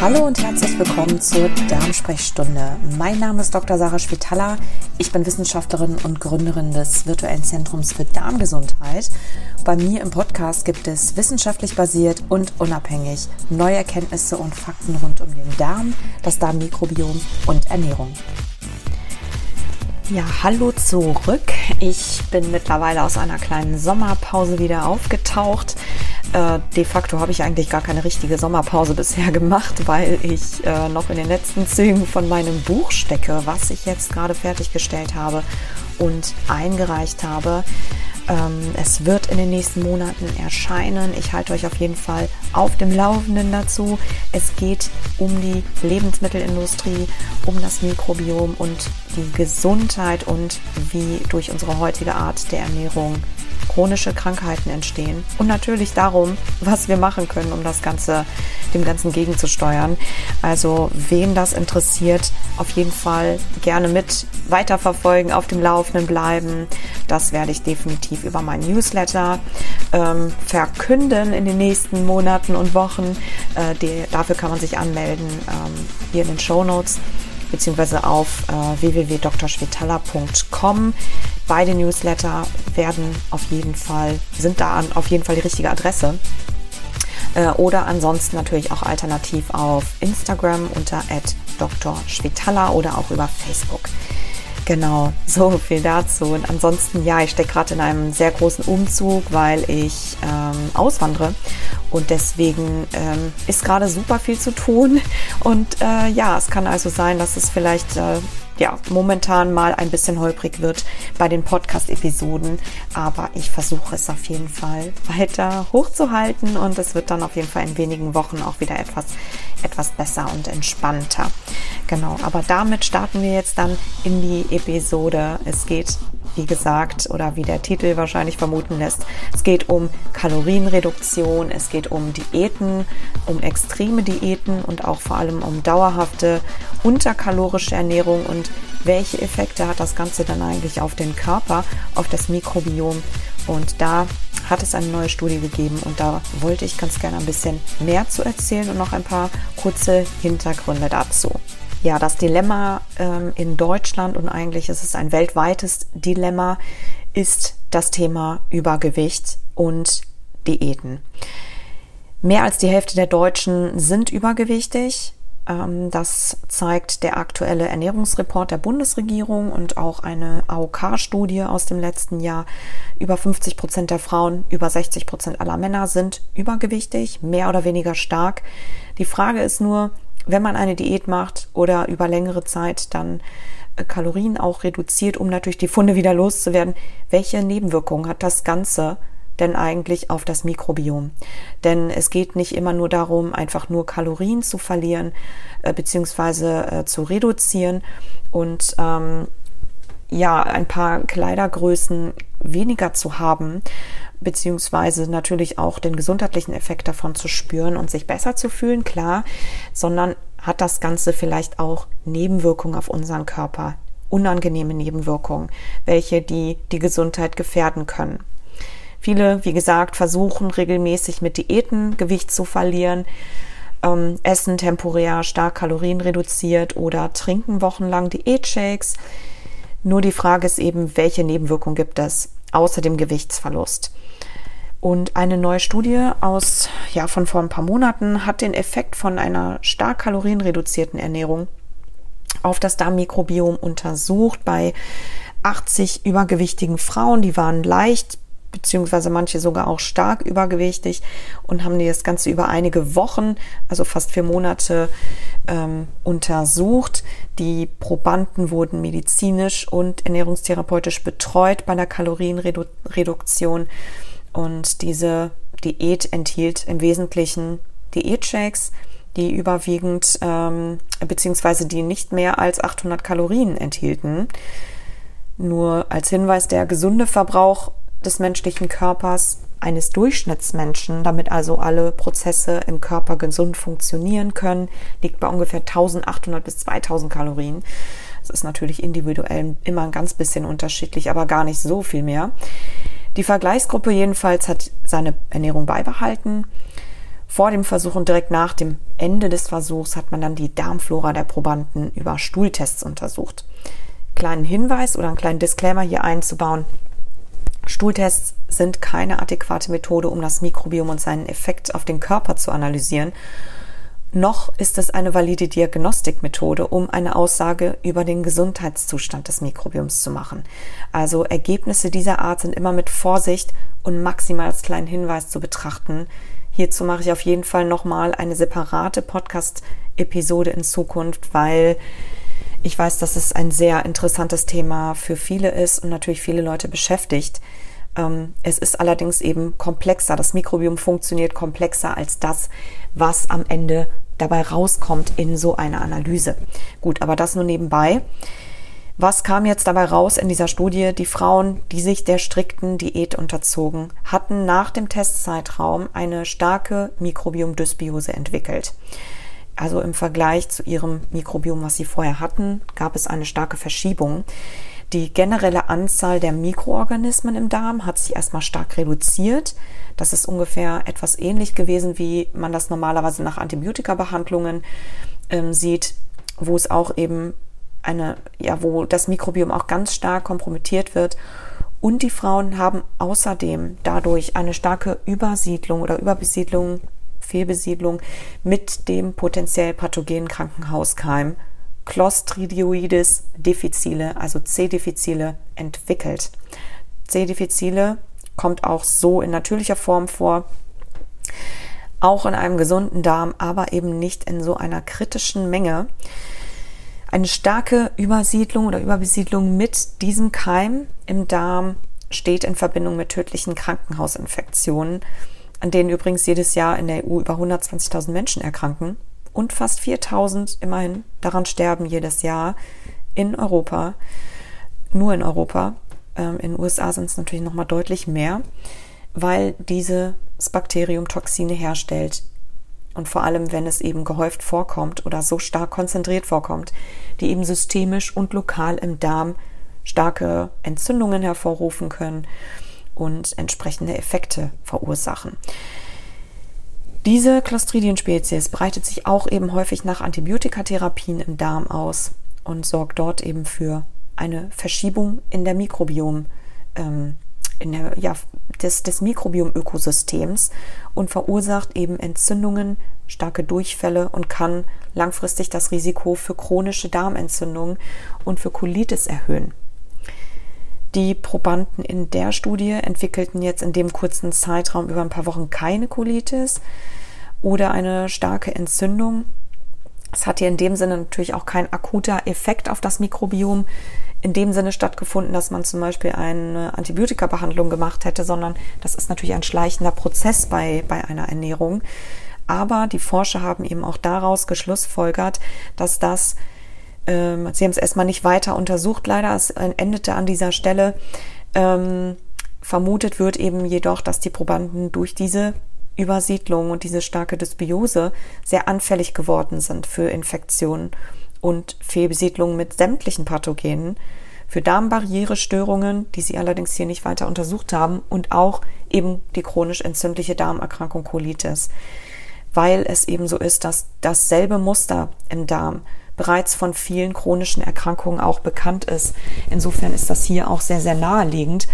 Hallo und herzlich willkommen zur Darmsprechstunde. Mein Name ist Dr. Sarah Spitaler. Ich bin Wissenschaftlerin und Gründerin des virtuellen Zentrums für Darmgesundheit. Bei mir im Podcast gibt es wissenschaftlich basiert und unabhängig neue Erkenntnisse und Fakten rund um den Darm, das Darmmikrobiom und Ernährung. Ja, hallo zurück. Ich bin mittlerweile aus einer kleinen Sommerpause wieder aufgetaucht. Äh, de facto habe ich eigentlich gar keine richtige Sommerpause bisher gemacht, weil ich äh, noch in den letzten Zügen von meinem Buch stecke, was ich jetzt gerade fertiggestellt habe und eingereicht habe. Ähm, es wird in den nächsten Monaten erscheinen. Ich halte euch auf jeden Fall auf dem Laufenden dazu. Es geht um die Lebensmittelindustrie, um das Mikrobiom und die Gesundheit und wie durch unsere heutige Art der Ernährung chronische Krankheiten entstehen und natürlich darum, was wir machen können, um das Ganze, dem Ganzen gegenzusteuern. Also wen das interessiert, auf jeden Fall gerne mit weiterverfolgen, auf dem Laufenden bleiben. Das werde ich definitiv über mein Newsletter ähm, verkünden in den nächsten Monaten und Wochen. Äh, die, dafür kann man sich anmelden ähm, hier in den Show Notes beziehungsweise auf äh, www.drschwetala.com. Beide Newsletter werden auf jeden Fall, sind da auf jeden Fall die richtige Adresse. Äh, oder ansonsten natürlich auch alternativ auf Instagram unter @drschwetala oder auch über Facebook. Genau, so viel dazu. Und ansonsten, ja, ich stecke gerade in einem sehr großen Umzug, weil ich ähm, auswandere. Und deswegen ähm, ist gerade super viel zu tun. Und äh, ja, es kann also sein, dass es vielleicht äh, ja, momentan mal ein bisschen holprig wird bei den Podcast-Episoden. Aber ich versuche es auf jeden Fall weiter hochzuhalten und es wird dann auf jeden Fall in wenigen Wochen auch wieder etwas, etwas besser und entspannter. Genau, aber damit starten wir jetzt dann in die Episode. Es geht wie gesagt, oder wie der Titel wahrscheinlich vermuten lässt, es geht um Kalorienreduktion, es geht um Diäten, um extreme Diäten und auch vor allem um dauerhafte unterkalorische Ernährung. Und welche Effekte hat das Ganze dann eigentlich auf den Körper, auf das Mikrobiom. Und da hat es eine neue Studie gegeben und da wollte ich ganz gerne ein bisschen mehr zu erzählen und noch ein paar kurze Hintergründe dazu ja, das Dilemma ähm, in Deutschland und eigentlich ist es ein weltweites Dilemma, ist das Thema Übergewicht und Diäten. Mehr als die Hälfte der Deutschen sind übergewichtig. Ähm, das zeigt der aktuelle Ernährungsreport der Bundesregierung und auch eine AOK-Studie aus dem letzten Jahr. Über 50 Prozent der Frauen, über 60 Prozent aller Männer sind übergewichtig, mehr oder weniger stark. Die Frage ist nur, wenn man eine Diät macht oder über längere Zeit dann äh, Kalorien auch reduziert, um natürlich die Funde wieder loszuwerden, welche Nebenwirkungen hat das Ganze denn eigentlich auf das Mikrobiom? Denn es geht nicht immer nur darum, einfach nur Kalorien zu verlieren äh, beziehungsweise äh, zu reduzieren und ähm, ja ein paar Kleidergrößen weniger zu haben, beziehungsweise natürlich auch den gesundheitlichen Effekt davon zu spüren und sich besser zu fühlen, klar, sondern hat das Ganze vielleicht auch Nebenwirkungen auf unseren Körper, unangenehme Nebenwirkungen, welche die die Gesundheit gefährden können. Viele, wie gesagt, versuchen regelmäßig mit Diäten Gewicht zu verlieren, ähm, essen temporär stark Kalorien reduziert oder trinken wochenlang Diätshakes. Nur die Frage ist eben, welche Nebenwirkungen gibt es außer dem Gewichtsverlust? Und eine neue Studie aus, ja, von vor ein paar Monaten hat den Effekt von einer stark kalorienreduzierten Ernährung auf das Darmmikrobiom untersucht bei 80 übergewichtigen Frauen. Die waren leicht beziehungsweise manche sogar auch stark übergewichtig und haben das Ganze über einige Wochen, also fast vier Monate, ähm, untersucht. Die Probanden wurden medizinisch und ernährungstherapeutisch betreut bei der Kalorienreduktion. Und diese Diät enthielt im Wesentlichen Diätshakes, die überwiegend ähm, beziehungsweise die nicht mehr als 800 Kalorien enthielten. Nur als Hinweis, der gesunde Verbrauch des menschlichen Körpers eines Durchschnittsmenschen, damit also alle Prozesse im Körper gesund funktionieren können, liegt bei ungefähr 1800 bis 2000 Kalorien. Das ist natürlich individuell immer ein ganz bisschen unterschiedlich, aber gar nicht so viel mehr. Die Vergleichsgruppe jedenfalls hat seine Ernährung beibehalten. Vor dem Versuch und direkt nach dem Ende des Versuchs hat man dann die Darmflora der Probanden über Stuhltests untersucht. Kleinen Hinweis oder einen kleinen Disclaimer hier einzubauen. Stuhltests sind keine adäquate Methode, um das Mikrobiom und seinen Effekt auf den Körper zu analysieren. Noch ist es eine valide Diagnostikmethode, um eine Aussage über den Gesundheitszustand des Mikrobioms zu machen. Also Ergebnisse dieser Art sind immer mit Vorsicht und maximal als kleinen Hinweis zu betrachten. Hierzu mache ich auf jeden Fall nochmal eine separate Podcast-Episode in Zukunft, weil ich weiß, dass es ein sehr interessantes Thema für viele ist und natürlich viele Leute beschäftigt. Ähm, es ist allerdings eben komplexer. Das Mikrobiom funktioniert komplexer als das, was am Ende dabei rauskommt in so einer Analyse. Gut, aber das nur nebenbei. Was kam jetzt dabei raus in dieser Studie? Die Frauen, die sich der strikten Diät unterzogen, hatten nach dem Testzeitraum eine starke Mikrobiomdysbiose entwickelt. Also im Vergleich zu ihrem Mikrobiom, was sie vorher hatten, gab es eine starke Verschiebung. Die generelle Anzahl der Mikroorganismen im Darm hat sich erstmal stark reduziert. Das ist ungefähr etwas ähnlich gewesen, wie man das normalerweise nach Antibiotikabehandlungen ähm, sieht, wo es auch eben eine, ja, wo das Mikrobiom auch ganz stark kompromittiert wird. Und die Frauen haben außerdem dadurch eine starke Übersiedlung oder Überbesiedlung, Fehlbesiedlung mit dem potenziell pathogenen Krankenhauskeim Clostridioides difficile, also C-difficile, entwickelt. C-difficile kommt auch so in natürlicher Form vor, auch in einem gesunden Darm, aber eben nicht in so einer kritischen Menge. Eine starke Übersiedlung oder Überbesiedlung mit diesem Keim im Darm steht in Verbindung mit tödlichen Krankenhausinfektionen, an denen übrigens jedes Jahr in der EU über 120.000 Menschen erkranken und fast 4.000 immerhin daran sterben jedes Jahr in Europa, nur in Europa. Ähm, in den USA sind es natürlich noch mal deutlich mehr, weil dieses Bakterium Toxine herstellt, und vor allem, wenn es eben gehäuft vorkommt oder so stark konzentriert vorkommt, die eben systemisch und lokal im Darm starke Entzündungen hervorrufen können und entsprechende Effekte verursachen. Diese Clostridium-Spezies breitet sich auch eben häufig nach Antibiotikatherapien im Darm aus und sorgt dort eben für eine Verschiebung in der Mikrobiom, ähm, in der, ja, des, des Mikrobiom-Ökosystems und verursacht eben Entzündungen, starke Durchfälle und kann langfristig das Risiko für chronische Darmentzündungen und für Colitis erhöhen. Die Probanden in der Studie entwickelten jetzt in dem kurzen Zeitraum über ein paar Wochen keine Colitis oder eine starke Entzündung. Es hat hier in dem Sinne natürlich auch kein akuter Effekt auf das Mikrobiom in dem Sinne stattgefunden, dass man zum Beispiel eine Antibiotikabehandlung gemacht hätte, sondern das ist natürlich ein schleichender Prozess bei, bei einer Ernährung. Aber die Forscher haben eben auch daraus geschlussfolgert, dass das, ähm, sie haben es erstmal nicht weiter untersucht, leider, es endete an dieser Stelle. Ähm, vermutet wird eben jedoch, dass die Probanden durch diese Übersiedlung und diese starke Dysbiose sehr anfällig geworden sind für Infektionen und Fehlbesiedlung mit sämtlichen Pathogenen, für Darmbarrierestörungen, die sie allerdings hier nicht weiter untersucht haben, und auch eben die chronisch entzündliche Darmerkrankung Colitis, weil es eben so ist, dass dasselbe Muster im Darm bereits von vielen chronischen Erkrankungen auch bekannt ist. Insofern ist das hier auch sehr, sehr naheliegend.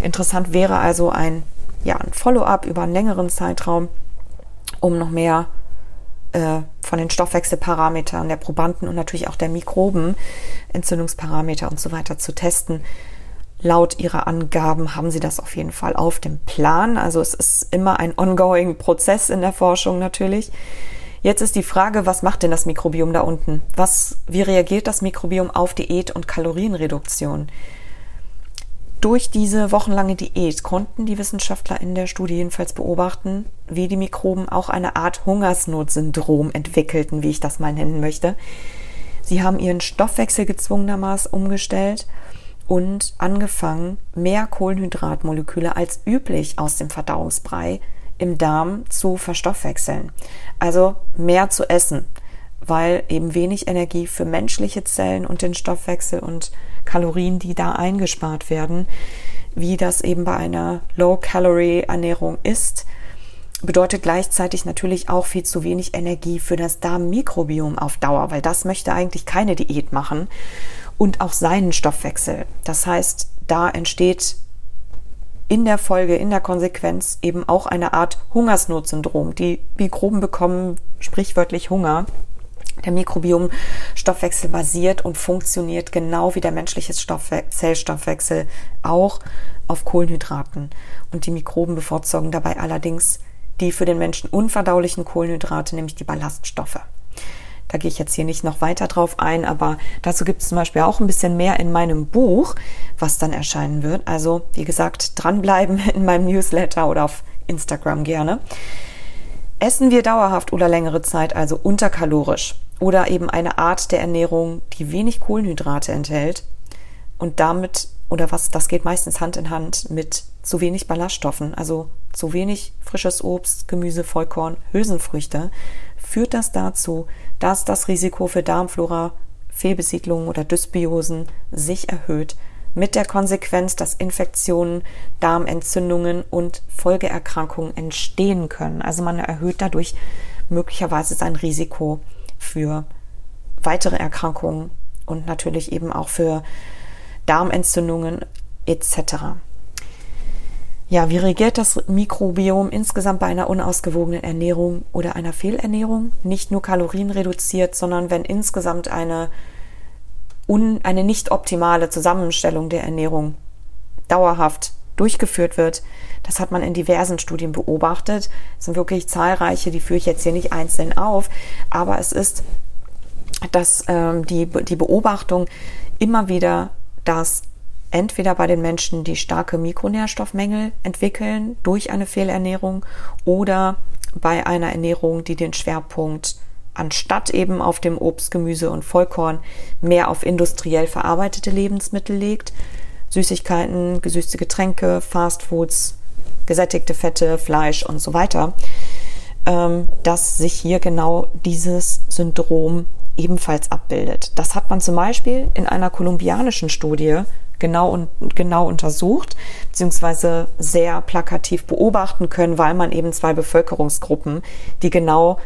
Interessant wäre also ein, ja, ein Follow-up über einen längeren Zeitraum, um noch mehr äh, von den Stoffwechselparametern der Probanden und natürlich auch der Mikroben, Entzündungsparameter und so weiter zu testen. Laut ihrer Angaben haben sie das auf jeden Fall auf dem Plan. Also es ist immer ein ongoing Prozess in der Forschung natürlich. Jetzt ist die Frage, was macht denn das Mikrobiom da unten? Was, wie reagiert das Mikrobiom auf Diät und Kalorienreduktion? Durch diese wochenlange Diät konnten die Wissenschaftler in der Studie jedenfalls beobachten, wie die Mikroben auch eine Art Hungersnotsyndrom entwickelten, wie ich das mal nennen möchte. Sie haben ihren Stoffwechsel gezwungenermaßen umgestellt und angefangen, mehr Kohlenhydratmoleküle als üblich aus dem Verdauungsbrei im Darm zu verstoffwechseln. Also mehr zu essen, weil eben wenig Energie für menschliche Zellen und den Stoffwechsel und Kalorien, die da eingespart werden, wie das eben bei einer Low-Calorie-Ernährung ist, bedeutet gleichzeitig natürlich auch viel zu wenig Energie für das Darmmikrobiom auf Dauer, weil das möchte eigentlich keine Diät machen und auch seinen Stoffwechsel. Das heißt, da entsteht in der Folge, in der Konsequenz eben auch eine Art Hungersnotsyndrom. Die Mikroben bekommen sprichwörtlich Hunger. Der Mikrobiom-Stoffwechsel basiert und funktioniert genau wie der menschliche Stoffwe Zellstoffwechsel auch auf Kohlenhydraten. Und die Mikroben bevorzugen dabei allerdings die für den Menschen unverdaulichen Kohlenhydrate, nämlich die Ballaststoffe. Da gehe ich jetzt hier nicht noch weiter drauf ein, aber dazu gibt es zum Beispiel auch ein bisschen mehr in meinem Buch, was dann erscheinen wird. Also, wie gesagt, dranbleiben in meinem Newsletter oder auf Instagram gerne. Essen wir dauerhaft oder längere Zeit also unterkalorisch oder eben eine Art der Ernährung, die wenig Kohlenhydrate enthält und damit oder was, das geht meistens Hand in Hand mit zu wenig Ballaststoffen, also zu wenig frisches Obst, Gemüse, Vollkorn, Hülsenfrüchte, führt das dazu, dass das Risiko für Darmflora, Fehlbesiedlungen oder Dysbiosen sich erhöht, mit der Konsequenz, dass Infektionen, Darmentzündungen und Folgeerkrankungen entstehen können. Also man erhöht dadurch möglicherweise sein Risiko für weitere Erkrankungen und natürlich eben auch für Darmentzündungen etc. Ja, wie reagiert das Mikrobiom insgesamt bei einer unausgewogenen Ernährung oder einer Fehlernährung? Nicht nur Kalorien reduziert, sondern wenn insgesamt eine, un, eine nicht optimale Zusammenstellung der Ernährung dauerhaft durchgeführt wird. Das hat man in diversen Studien beobachtet. Es sind wirklich zahlreiche, die führe ich jetzt hier nicht einzeln auf, aber es ist dass ähm, die, die Beobachtung immer wieder, dass entweder bei den Menschen, die starke Mikronährstoffmängel entwickeln durch eine Fehlernährung oder bei einer Ernährung, die den Schwerpunkt anstatt eben auf dem Obst, Gemüse und Vollkorn mehr auf industriell verarbeitete Lebensmittel legt. Süßigkeiten, gesüßte Getränke, Fastfoods, gesättigte Fette, Fleisch und so weiter, ähm, dass sich hier genau dieses Syndrom ebenfalls abbildet. Das hat man zum Beispiel in einer kolumbianischen Studie genau und genau untersucht, beziehungsweise sehr plakativ beobachten können, weil man eben zwei Bevölkerungsgruppen, die genau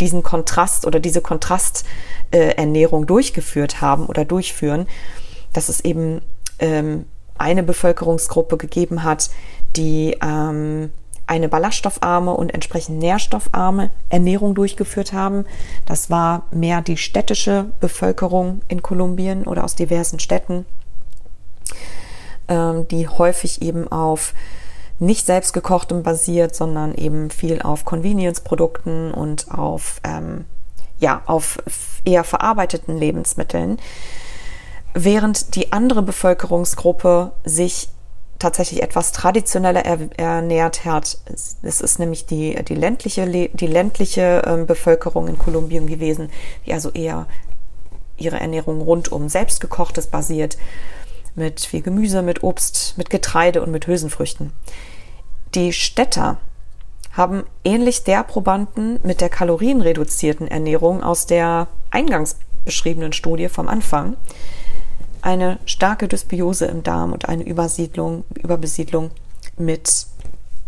diesen Kontrast oder diese Kontrasternährung durchgeführt haben oder durchführen, dass es eben ähm, eine Bevölkerungsgruppe gegeben hat, die ähm, eine ballaststoffarme und entsprechend nährstoffarme Ernährung durchgeführt haben. Das war mehr die städtische Bevölkerung in Kolumbien oder aus diversen Städten ähm, die häufig eben auf nicht selbstgekochtem basiert, sondern eben viel auf Convenience-Produkten und auf, ähm, ja, auf eher verarbeiteten Lebensmitteln. Während die andere Bevölkerungsgruppe sich tatsächlich etwas traditioneller ernährt hat. Es ist nämlich die, die ländliche, die ländliche ähm, Bevölkerung in Kolumbien gewesen, die also eher ihre Ernährung rund um selbstgekochtes basiert mit viel Gemüse, mit Obst, mit Getreide und mit Hülsenfrüchten. Die Städter haben ähnlich der Probanden mit der kalorienreduzierten Ernährung aus der eingangs beschriebenen Studie vom Anfang eine starke Dysbiose im Darm und eine Übersiedlung, Überbesiedlung mit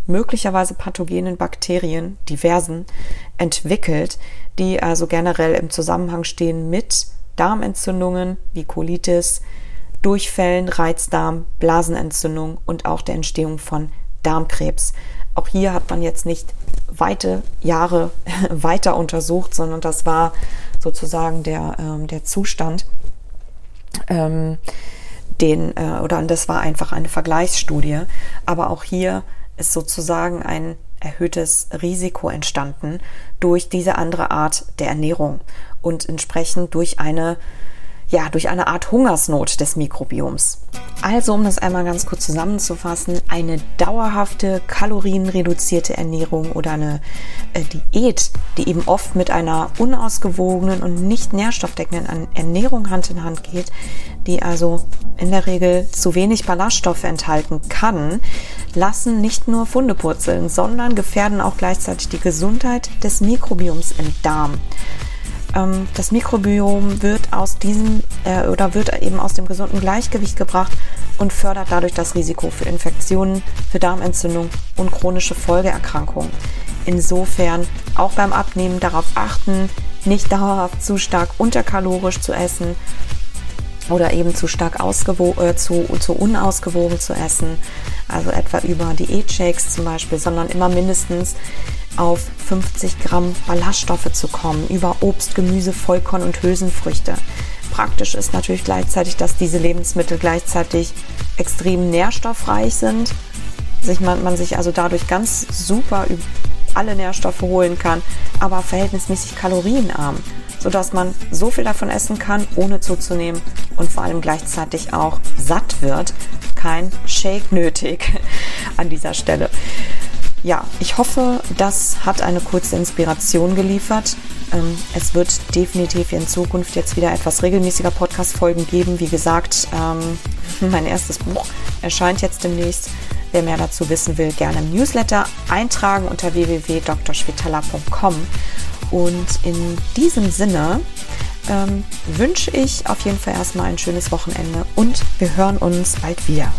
möglicherweise pathogenen Bakterien, diversen, entwickelt, die also generell im Zusammenhang stehen mit Darmentzündungen wie Colitis, Durchfällen, Reizdarm, Blasenentzündung und auch der Entstehung von Darmkrebs. Auch hier hat man jetzt nicht weite Jahre weiter untersucht, sondern das war sozusagen der, ähm, der Zustand, ähm, den, äh, oder das war einfach eine Vergleichsstudie. Aber auch hier ist sozusagen ein erhöhtes Risiko entstanden durch diese andere Art der Ernährung und entsprechend durch eine ja, durch eine Art Hungersnot des Mikrobioms. Also, um das einmal ganz kurz zusammenzufassen, eine dauerhafte kalorienreduzierte Ernährung oder eine äh, Diät, die eben oft mit einer unausgewogenen und nicht nährstoffdeckenden Ernährung Hand in Hand geht, die also in der Regel zu wenig Ballaststoffe enthalten kann, lassen nicht nur Funde purzeln, sondern gefährden auch gleichzeitig die Gesundheit des Mikrobioms im Darm. Ähm, das Mikrobiom wird aus diesem äh, oder wird eben aus dem gesunden Gleichgewicht gebracht und fördert dadurch das Risiko für Infektionen, für Darmentzündung und chronische Folgeerkrankungen. Insofern auch beim Abnehmen darauf achten, nicht dauerhaft zu stark unterkalorisch zu essen oder eben zu stark äh, zu, zu unausgewogen zu essen, also etwa über Diätshakes zum Beispiel, sondern immer mindestens auf 50 Gramm Ballaststoffe zu kommen, über Obst, Gemüse, Vollkorn und Hülsenfrüchte. Praktisch ist natürlich gleichzeitig, dass diese Lebensmittel gleichzeitig extrem nährstoffreich sind, sich man, man sich also dadurch ganz super alle Nährstoffe holen kann, aber verhältnismäßig kalorienarm, sodass man so viel davon essen kann, ohne zuzunehmen und vor allem gleichzeitig auch satt wird. Kein Shake nötig an dieser Stelle. Ja, ich hoffe, das hat eine kurze Inspiration geliefert. Ähm, es wird definitiv in Zukunft jetzt wieder etwas regelmäßiger Podcast-Folgen geben. Wie gesagt, ähm, mein erstes Buch erscheint jetzt demnächst. Wer mehr dazu wissen will, gerne im Newsletter eintragen unter www.drschwitala.com. Und in diesem Sinne ähm, wünsche ich auf jeden Fall erstmal ein schönes Wochenende und wir hören uns bald wieder.